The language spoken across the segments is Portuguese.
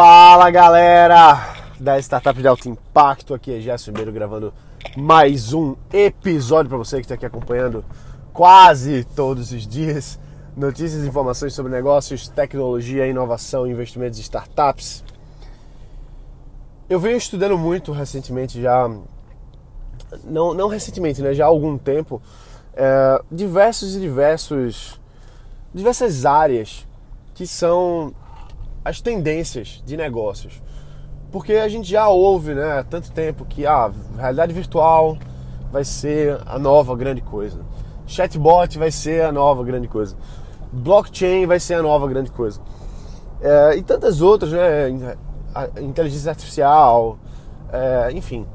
Fala galera da Startup de Alto Impacto, aqui é Gerson Ribeiro gravando mais um episódio para você que está aqui acompanhando quase todos os dias notícias e informações sobre negócios, tecnologia, inovação, investimentos e startups. Eu venho estudando muito recentemente já, não, não recentemente, né, já há algum tempo, é, diversos e diversos, diversas áreas que são as tendências de negócios. Porque a gente já ouve né, há tanto tempo que a ah, realidade virtual vai ser a nova grande coisa. Chatbot vai ser a nova grande coisa. Blockchain vai ser a nova grande coisa. É, e tantas outras, né? Inteligência artificial, é, enfim.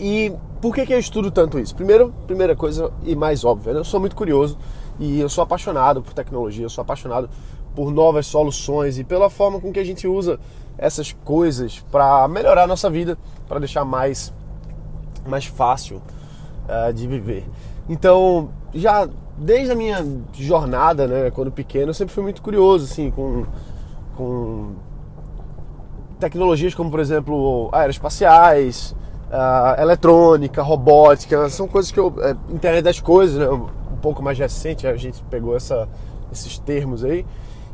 E por que, que eu estudo tanto isso? Primeiro, primeira coisa e mais óbvia, né? eu sou muito curioso e eu sou apaixonado por tecnologia, eu sou apaixonado por novas soluções e pela forma com que a gente usa essas coisas para melhorar a nossa vida, para deixar mais, mais fácil uh, de viver. Então, já desde a minha jornada, né, quando pequeno, eu sempre fui muito curioso, assim, com, com tecnologias como, por exemplo, aeroespaciais, uh, eletrônica, robótica, são coisas que eu. É, internet das coisas, né, um pouco mais recente, a gente pegou essa, esses termos aí.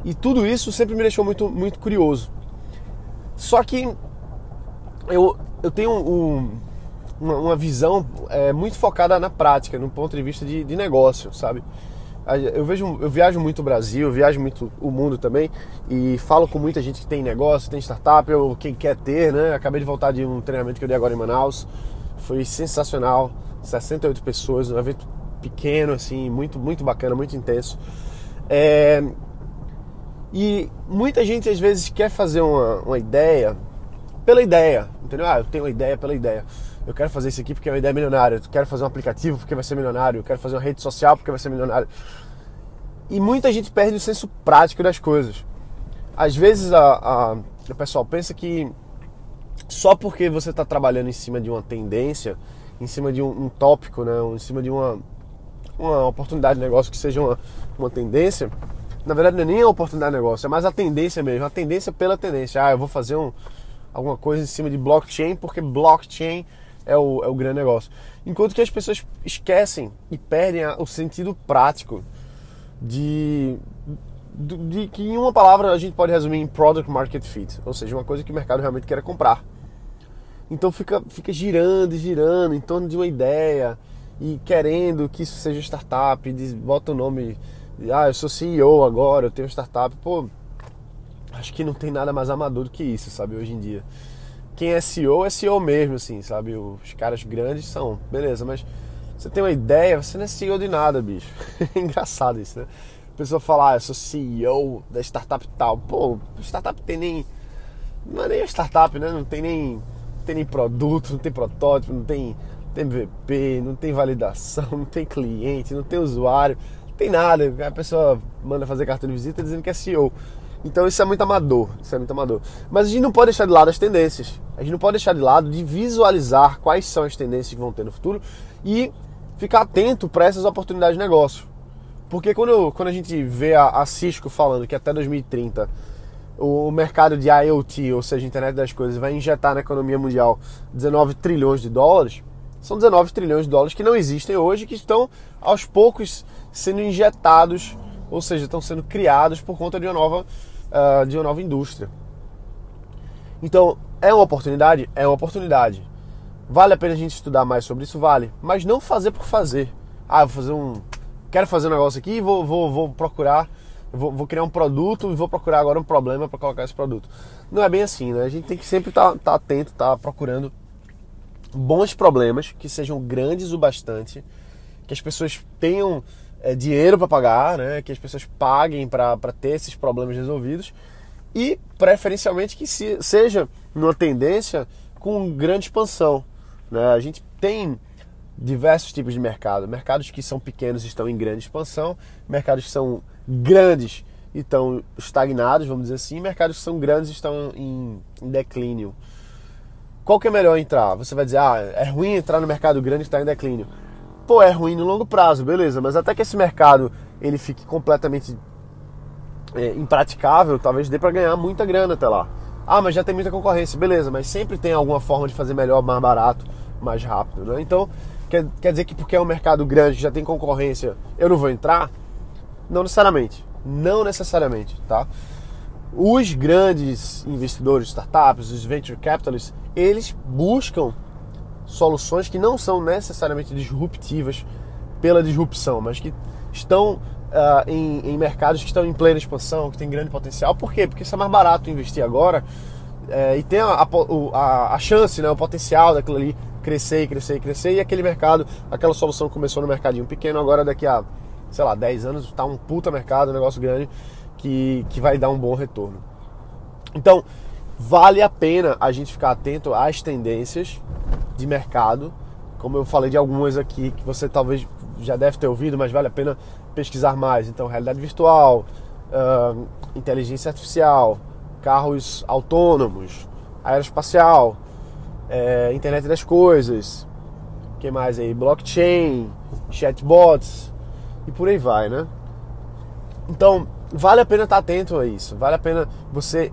E tudo isso sempre me deixou muito, muito curioso. Só que eu, eu tenho um, uma, uma, visão é, muito focada na prática, no ponto de vista de, de negócio, sabe? Eu vejo, eu viajo muito o Brasil, eu viajo muito o mundo também e falo com muita gente que tem negócio, tem startup ou quem quer ter, né? Acabei de voltar de um treinamento que eu dei agora em Manaus, foi sensacional, 68 pessoas, um evento pequeno assim, muito muito bacana, muito intenso. É, e muita gente às vezes quer fazer uma, uma ideia pela ideia, entendeu? Ah, eu tenho uma ideia pela ideia. Eu quero fazer isso aqui porque é uma ideia milionária. Eu quero fazer um aplicativo porque vai ser milionário. Eu quero fazer uma rede social porque vai ser milionário. E muita gente perde o senso prático das coisas. Às vezes a, a, o pessoal pensa que só porque você está trabalhando em cima de uma tendência, em cima de um, um tópico, né, em cima de uma, uma oportunidade de negócio que seja uma, uma tendência, na verdade, não é nem a oportunidade de negócio, é mais a tendência mesmo, a tendência pela tendência. Ah, eu vou fazer um, alguma coisa em cima de blockchain porque blockchain é o, é o grande negócio. Enquanto que as pessoas esquecem e perdem o sentido prático de, de, de, que em uma palavra a gente pode resumir em product market fit, ou seja, uma coisa que o mercado realmente quer comprar. Então fica, fica girando e girando em torno de uma ideia e querendo que isso seja startup, bota o nome ah, eu sou CEO agora, eu tenho startup. Pô, acho que não tem nada mais amador do que isso, sabe, hoje em dia. Quem é CEO é CEO mesmo, assim, sabe? Os caras grandes são, beleza, mas você tem uma ideia, você não é CEO de nada, bicho. É engraçado isso, né? A pessoa fala, ah, eu sou CEO da startup tal. Pô, startup tem nem. Não é nem startup, né? Não tem nem, não tem nem produto, não tem protótipo, não tem, não tem MVP, não tem validação, não tem cliente, não tem usuário tem nada. A pessoa manda fazer cartão de visita dizendo que é CEO. Então isso é muito amador, isso é muito amador. Mas a gente não pode deixar de lado as tendências. A gente não pode deixar de lado de visualizar quais são as tendências que vão ter no futuro e ficar atento para essas oportunidades de negócio. Porque quando, quando a gente vê a, a Cisco falando que até 2030 o mercado de IoT, ou seja, internet das coisas, vai injetar na economia mundial 19 trilhões de dólares, são 19 trilhões de dólares que não existem hoje, que estão aos poucos sendo injetados, ou seja, estão sendo criados por conta de uma nova, uh, de uma nova indústria. Então, é uma oportunidade? É uma oportunidade. Vale a pena a gente estudar mais sobre isso? Vale. Mas não fazer por fazer. Ah, vou fazer um. Quero fazer um negócio aqui, vou, vou, vou procurar, vou, vou criar um produto e vou procurar agora um problema para colocar esse produto. Não é bem assim, né? A gente tem que sempre estar tá, tá atento, estar tá procurando bons problemas que sejam grandes o bastante, que as pessoas tenham é, dinheiro para pagar, né? que as pessoas paguem para ter esses problemas resolvidos e preferencialmente que se, seja numa tendência com grande expansão. Né? A gente tem diversos tipos de mercado. Mercados que são pequenos estão em grande expansão, mercados que são grandes e estão estagnados, vamos dizer assim, mercados que são grandes estão em, em declínio. Qual que é melhor entrar? Você vai dizer, ah, é ruim entrar no mercado grande que está em declínio. Pô, é ruim no longo prazo, beleza, mas até que esse mercado ele fique completamente é, impraticável, talvez dê para ganhar muita grana até lá. Ah, mas já tem muita concorrência, beleza, mas sempre tem alguma forma de fazer melhor, mais barato, mais rápido, né? Então, quer, quer dizer que porque é um mercado grande, já tem concorrência, eu não vou entrar? Não necessariamente. Não necessariamente, tá? Os grandes investidores, startups, os venture capitalists, eles buscam soluções que não são necessariamente disruptivas pela disrupção, mas que estão uh, em, em, mercados que estão em plena expansão, que tem grande potencial. Por quê? Porque isso é mais barato investir agora é, e tem a, a, a, chance, né, o potencial daquilo ali crescer e crescer e crescer. E aquele mercado, aquela solução começou no mercadinho pequeno, agora daqui a, sei lá, 10 anos está um puta mercado, um negócio grande que, que vai dar um bom retorno. Então, vale a pena a gente ficar atento às tendências de mercado, como eu falei de algumas aqui que você talvez já deve ter ouvido, mas vale a pena pesquisar mais. Então, realidade virtual, uh, inteligência artificial, carros autônomos, aeroespacial, é, internet das coisas, que mais aí? Blockchain, chatbots e por aí vai, né? Então, vale a pena estar atento a isso. Vale a pena você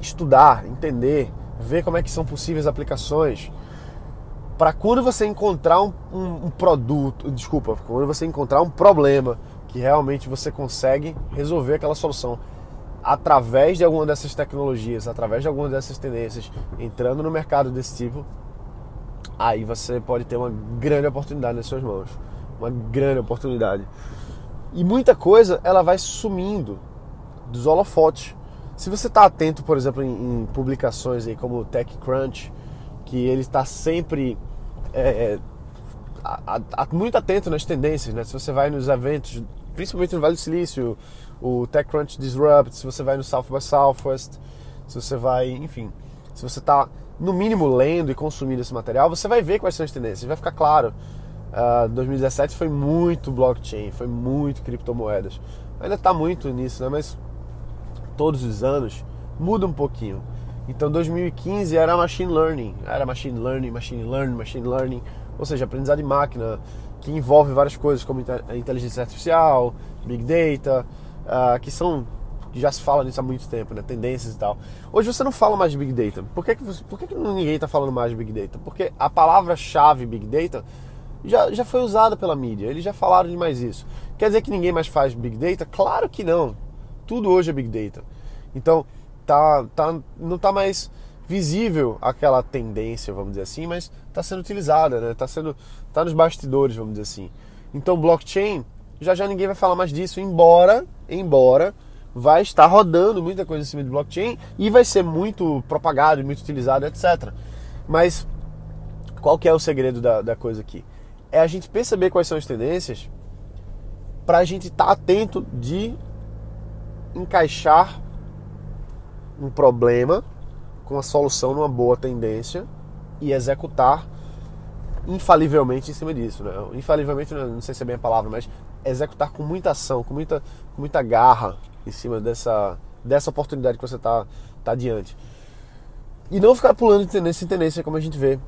estudar, entender, ver como é que são possíveis aplicações para quando você encontrar um, um, um, produto, desculpa, quando você encontrar um problema que realmente você consegue resolver aquela solução através de alguma dessas tecnologias, através de alguma dessas tendências, entrando no mercado desse tipo, aí você pode ter uma grande oportunidade nas suas mãos, uma grande oportunidade. E muita coisa ela vai sumindo dos holofotes. Se você está atento, por exemplo, em, em publicações aí como TechCrunch, que ele está sempre é, é, a, a, muito atento nas tendências, né? Se você vai nos eventos, principalmente no Vale do Silício, o TechCrunch Disrupt, se você vai no South by Southwest, se você vai, enfim, se você está no mínimo lendo e consumindo esse material, você vai ver quais são as tendências, vai ficar claro. Uh, ah, 2017 foi muito blockchain, foi muito criptomoedas. Ainda está muito nisso, né? Mas todos os anos muda um pouquinho. Então 2015 era machine learning, era machine learning, machine learning, machine learning, ou seja, aprendizado de máquina, que envolve várias coisas como inteligência artificial, big data, uh, que são já se fala nisso há muito tempo, né? Tendências e tal. Hoje você não fala mais de Big Data. Por que, que, você, por que, que ninguém está falando mais de Big Data? Porque a palavra-chave Big Data já, já foi usada pela mídia. Eles já falaram de mais isso. Quer dizer que ninguém mais faz Big Data? Claro que não. Tudo hoje é Big Data. Então, tá, tá, não está mais visível aquela tendência, vamos dizer assim, mas está sendo utilizada, né? Está sendo, tá nos bastidores, vamos dizer assim. Então, blockchain, já já ninguém vai falar mais disso, embora, embora vai estar rodando muita coisa em cima de blockchain e vai ser muito propagado, muito utilizado, etc. Mas qual que é o segredo da, da coisa aqui? É a gente perceber quais são as tendências para a gente estar tá atento de encaixar um problema com a solução numa boa tendência e executar infalivelmente em cima disso, né? Infalivelmente, não sei se é bem a palavra, mas executar com muita ação, com muita, com muita garra em cima dessa, dessa oportunidade que você está tá diante. E não ficar pulando de tendência em tendência como a gente vê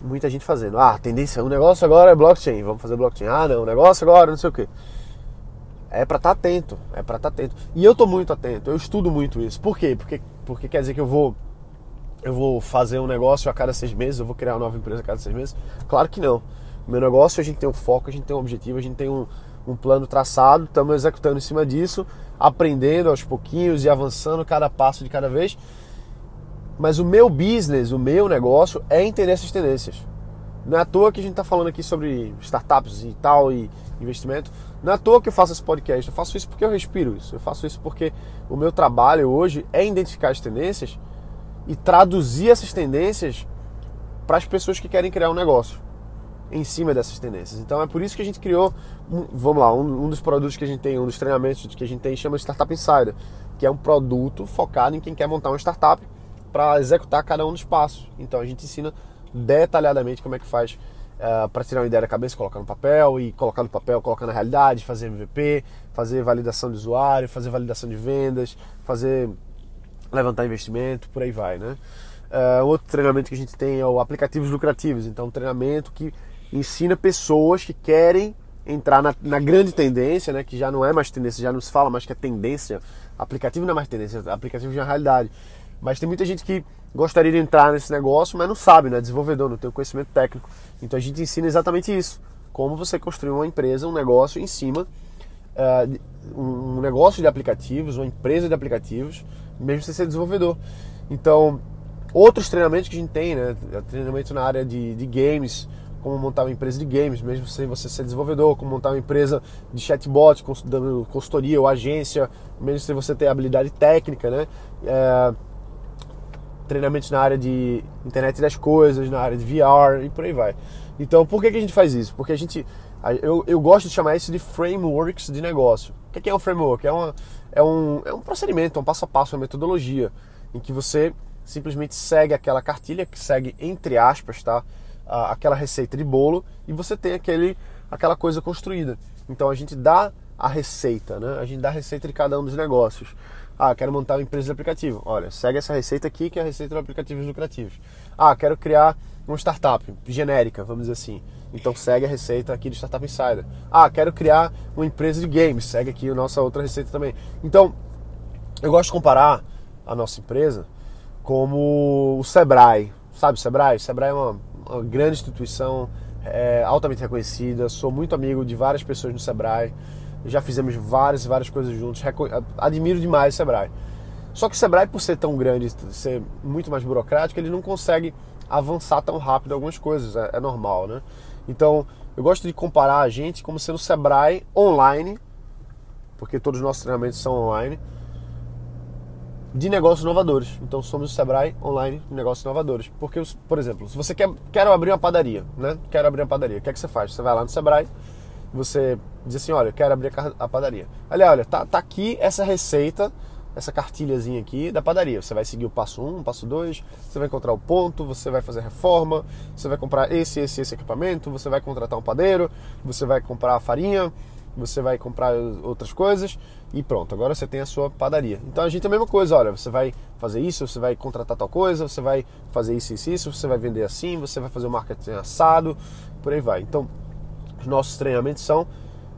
muita gente fazendo. Ah, tendência, o negócio agora é blockchain, vamos fazer blockchain. Ah, não, o negócio agora não sei o quê é para estar tá atento, é para estar tá atento. E eu estou muito atento, eu estudo muito isso. Por quê? Porque, porque quer dizer que eu vou eu vou fazer um negócio a cada seis meses, eu vou criar uma nova empresa a cada seis meses? Claro que não. O meu negócio a gente tem um foco, a gente tem um objetivo, a gente tem um, um plano traçado, estamos executando em cima disso, aprendendo aos pouquinhos e avançando cada passo de cada vez. Mas o meu business, o meu negócio é entender essas tendências. Não é à toa que a gente está falando aqui sobre startups e tal e investimento. Não é à toa que eu faço esse podcast. Eu faço isso porque eu respiro isso. Eu faço isso porque o meu trabalho hoje é identificar as tendências e traduzir essas tendências para as pessoas que querem criar um negócio em cima dessas tendências. Então é por isso que a gente criou, vamos lá, um, um dos produtos que a gente tem, um dos treinamentos que a gente tem chama Startup Insider, que é um produto focado em quem quer montar uma startup para executar cada um dos passos. Então a gente ensina detalhadamente como é que faz uh, para tirar uma ideia da cabeça, colocar no papel e colocar no papel, colocar na realidade, fazer MVP, fazer validação de usuário, fazer validação de vendas, fazer levantar investimento, por aí vai, né? Uh, outro treinamento que a gente tem é o aplicativos lucrativos, então um treinamento que ensina pessoas que querem entrar na, na, grande tendência, né, que já não é mais tendência, já não se fala mais que é tendência. Aplicativo não é mais tendência, aplicativo já é realidade. Mas tem muita gente que gostaria de entrar nesse negócio, mas não sabe, não é desenvolvedor, não tem o conhecimento técnico. Então a gente ensina exatamente isso: como você construir uma empresa, um negócio em cima, uh, um negócio de aplicativos, uma empresa de aplicativos, mesmo sem ser desenvolvedor. Então, outros treinamentos que a gente tem, né? Treinamento na área de, de games, como montar uma empresa de games, mesmo sem você ser desenvolvedor, como montar uma empresa de chatbot, consultoria ou agência, mesmo sem você ter habilidade técnica, né? É, treinamentos na área de internet das coisas, na área de VR e por aí vai. Então, por que, que a gente faz isso? Porque a gente, eu, eu gosto de chamar isso de frameworks de negócio. O que é um framework? É, uma, é, um, é um procedimento, é um passo a passo, uma metodologia em que você simplesmente segue aquela cartilha, que segue entre aspas, tá? aquela receita de bolo e você tem aquele, aquela coisa construída. Então a gente dá a receita, né? A gente dá a receita de cada um dos negócios. Ah, quero montar uma empresa de aplicativo. Olha, segue essa receita aqui que é a receita de aplicativos lucrativos. Ah, quero criar uma startup genérica, vamos dizer assim. Então segue a receita aqui do Startup Insider. Ah, quero criar uma empresa de games. Segue aqui a nossa outra receita também. Então, eu gosto de comparar a nossa empresa como o Sebrae. Sabe o Sebrae? O Sebrae é uma uma grande instituição, é, altamente reconhecida. Sou muito amigo de várias pessoas no Sebrae. Já fizemos várias, várias coisas juntos. Admiro demais o Sebrae. Só que o Sebrae, por ser tão grande, ser muito mais burocrático, ele não consegue avançar tão rápido algumas coisas. É, é normal, né? Então, eu gosto de comparar a gente como sendo o Sebrae online, porque todos os nossos treinamentos são online de negócios inovadores. Então somos o Sebrae online de negócios inovadores. Porque, por exemplo, se você quer, quer abrir uma padaria, né? Quero abrir uma padaria, o que é que você faz? Você vai lá no Sebrae, você diz assim, olha, eu quero abrir a padaria. Olha, olha, tá, tá aqui essa receita, essa cartilhazinha aqui da padaria. Você vai seguir o passo 1, um, passo 2, você vai encontrar o ponto, você vai fazer reforma, você vai comprar esse, esse, esse equipamento, você vai contratar um padeiro, você vai comprar a farinha, você vai comprar outras coisas e pronto, agora você tem a sua padaria. Então a gente é a mesma coisa, olha, você vai fazer isso, você vai contratar tal coisa, você vai fazer isso, isso, isso, você vai vender assim, você vai fazer o marketing assado, por aí vai. Então, os nossos treinamentos são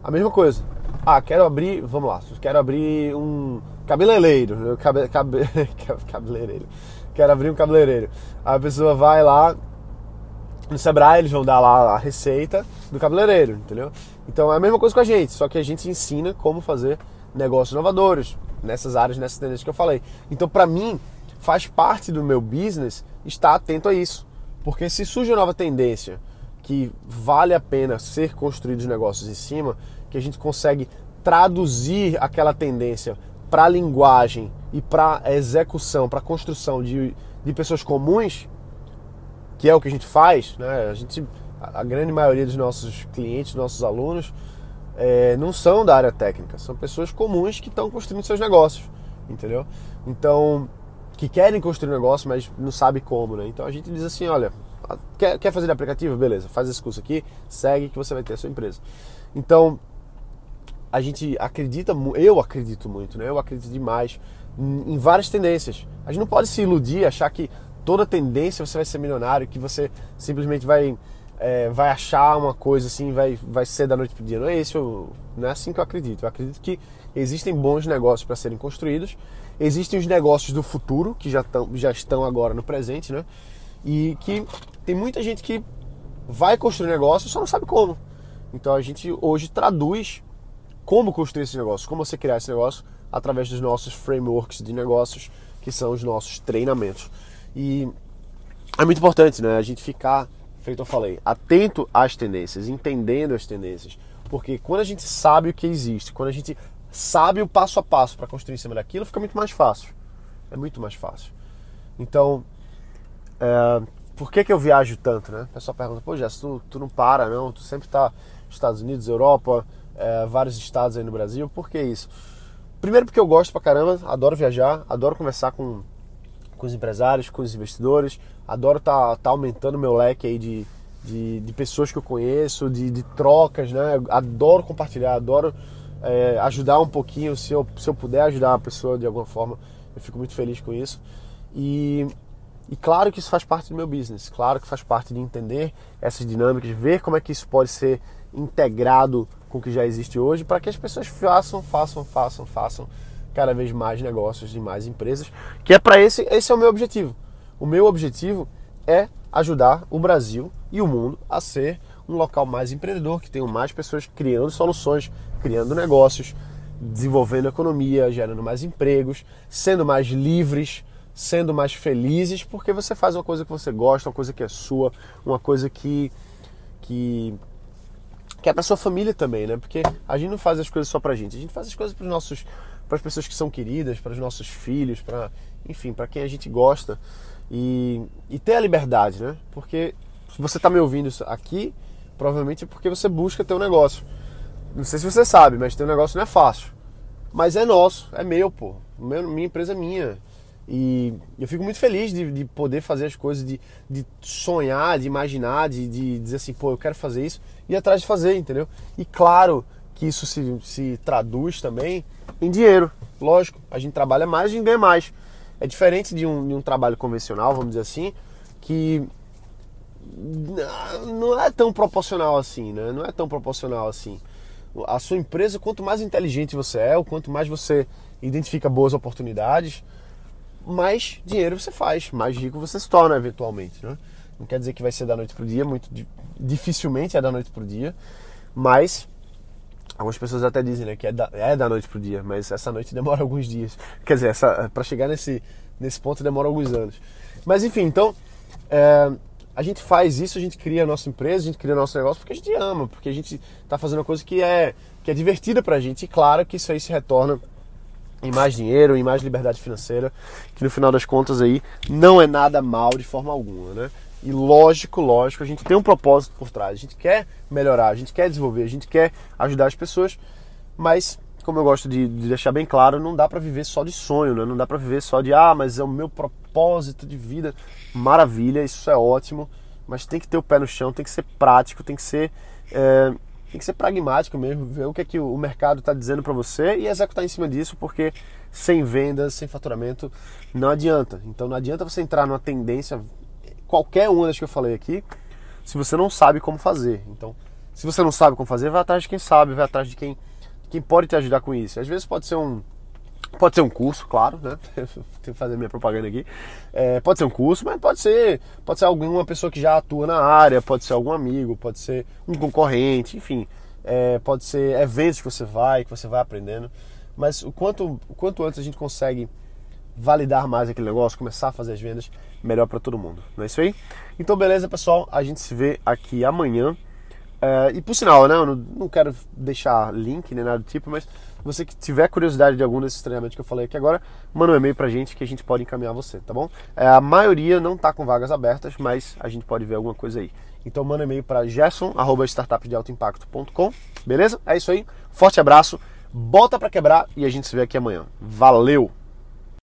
a mesma coisa. Ah, quero abrir, vamos lá, quero abrir um cabeleireiro, cabe, cabe, cabeleireiro, quero abrir um cabeleireiro. A pessoa vai lá no Sebrae, eles vão dar lá a receita do cabeleireiro, entendeu? Então é a mesma coisa com a gente, só que a gente ensina como fazer negócios inovadores nessas áreas, nessas tendências que eu falei. Então, para mim, faz parte do meu business estar atento a isso. Porque se surge uma nova tendência que vale a pena ser construídos negócios em cima, que a gente consegue traduzir aquela tendência para a linguagem e para a execução, para a construção de, de pessoas comuns, que é o que a gente faz, né? A gente, a grande maioria dos nossos clientes, nossos alunos, é, não são da área técnica, são pessoas comuns que estão construindo seus negócios, entendeu? Então, que querem construir um negócio, mas não sabe como, né? Então a gente diz assim, olha, quer, quer fazer aplicativo? Beleza, faz esse curso aqui, segue que você vai ter a sua empresa. Então, a gente acredita, eu acredito muito, né? Eu acredito demais em várias tendências. A gente não pode se iludir, achar que toda tendência você vai ser milionário, que você simplesmente vai é, vai achar uma coisa assim, vai, vai ser da noite para o dia. Não é isso, não é assim que eu acredito. Eu acredito que existem bons negócios para serem construídos, existem os negócios do futuro, que já, tão, já estão agora no presente, né? E que tem muita gente que vai construir negócio só não sabe como. Então a gente hoje traduz como construir esse negócio, como você criar esse negócio através dos nossos frameworks de negócios, que são os nossos treinamentos. E é muito importante, né? A gente ficar feito eu falei, atento às tendências, entendendo as tendências. Porque quando a gente sabe o que existe, quando a gente sabe o passo a passo para construir em cima daquilo, fica muito mais fácil. É muito mais fácil. Então, é, por que, que eu viajo tanto, né? O pessoal pergunta, pô, Jess, tu, tu não para, não? Tu sempre está nos Estados Unidos, Europa, é, vários estados aí no Brasil. Por que isso? Primeiro porque eu gosto pra caramba, adoro viajar, adoro conversar com com os empresários, com os investidores. Adoro tá, tá aumentando meu leque aí de, de, de, pessoas que eu conheço, de, de trocas, né? Adoro compartilhar, adoro é, ajudar um pouquinho. Se eu, se eu puder ajudar a pessoa de alguma forma, eu fico muito feliz com isso. E, e claro que isso faz parte do meu business, claro que faz parte de entender essas dinâmicas, ver como é que isso pode ser integrado com o que já existe hoje, para que as pessoas façam, façam, façam, façam cada vez mais negócios e mais empresas, que é para esse, esse é o meu objetivo. O meu objetivo é ajudar o Brasil e o mundo a ser um local mais empreendedor, que tenham mais pessoas criando soluções, criando negócios, desenvolvendo economia, gerando mais empregos, sendo mais livres, sendo mais felizes, porque você faz uma coisa que você gosta, uma coisa que é sua, uma coisa que que que é para sua família também, né? Porque a gente não faz as coisas só pra gente, a gente faz as coisas para nossos para as pessoas que são queridas, para os nossos filhos, para enfim, para quem a gente gosta e, e ter a liberdade, né? Porque se você está me ouvindo aqui, provavelmente é porque você busca ter um negócio. Não sei se você sabe, mas ter um negócio não é fácil. Mas é nosso, é meu, pô. Minha empresa é minha. E eu fico muito feliz de, de poder fazer as coisas, de, de sonhar, de imaginar, de, de, dizer assim, pô, eu quero fazer isso e ir atrás de fazer, entendeu? E claro que isso se, se traduz também em dinheiro. Lógico, a gente trabalha mais e a gente ganha mais. É diferente de um, de um trabalho convencional, vamos dizer assim, que não é tão proporcional assim, né? Não é tão proporcional assim. A sua empresa, quanto mais inteligente você é, ou quanto mais você identifica boas oportunidades, mais dinheiro você faz, mais rico você se torna eventualmente, né? Não quer dizer que vai ser da noite pro dia, muito dificilmente é da noite pro dia, mas algumas pessoas até dizem, né, que é da, é da noite pro dia, mas essa noite demora alguns dias. Quer dizer, para chegar nesse nesse ponto demora alguns anos. Mas enfim, então é, a gente faz isso, a gente cria a nossa empresa, a gente cria nosso negócio porque a gente ama, porque a gente está fazendo uma coisa que é, que é divertida para a gente. E claro que isso aí se retorna em mais dinheiro, em mais liberdade financeira, que no final das contas aí não é nada mal de forma alguma, né? E lógico, lógico, a gente tem um propósito por trás. A gente quer melhorar, a gente quer desenvolver, a gente quer ajudar as pessoas, mas como eu gosto de, de deixar bem claro, não dá para viver só de sonho, né? Não dá para viver só de ah, mas é o meu propósito de vida. Maravilha, isso é ótimo, mas tem que ter o pé no chão, tem que ser prático, tem que ser é, tem que ser pragmático mesmo, ver o que é que o mercado está dizendo para você e executar em cima disso, porque sem vendas, sem faturamento, não adianta. Então não adianta você entrar numa tendência, qualquer uma das que eu falei aqui, se você não sabe como fazer. Então, se você não sabe como fazer, vai atrás de quem sabe, vai atrás de quem quem pode te ajudar com isso. Às vezes pode ser um pode ser um curso, claro, né? Tenho que fazer minha propaganda aqui. É, pode ser um curso, mas pode ser pode ser alguma pessoa que já atua na área, pode ser algum amigo, pode ser um concorrente, enfim, é, pode ser eventos que você vai, que você vai aprendendo. Mas o quanto quanto antes a gente consegue validar mais aquele negócio, começar a fazer as vendas, melhor para todo mundo. Não é isso aí? Então, beleza, pessoal. A gente se vê aqui amanhã. É, e por sinal, né, eu não, não, quero deixar link nem nada do tipo, mas você que tiver curiosidade de algum desses treinamentos que eu falei aqui agora, manda um e-mail pra gente que a gente pode encaminhar você, tá bom? É, a maioria não tá com vagas abertas, mas a gente pode ver alguma coisa aí. Então manda um e-mail para gerson@startupdealtoimpacto.com, beleza? É isso aí. Forte abraço, bota para quebrar e a gente se vê aqui amanhã. Valeu.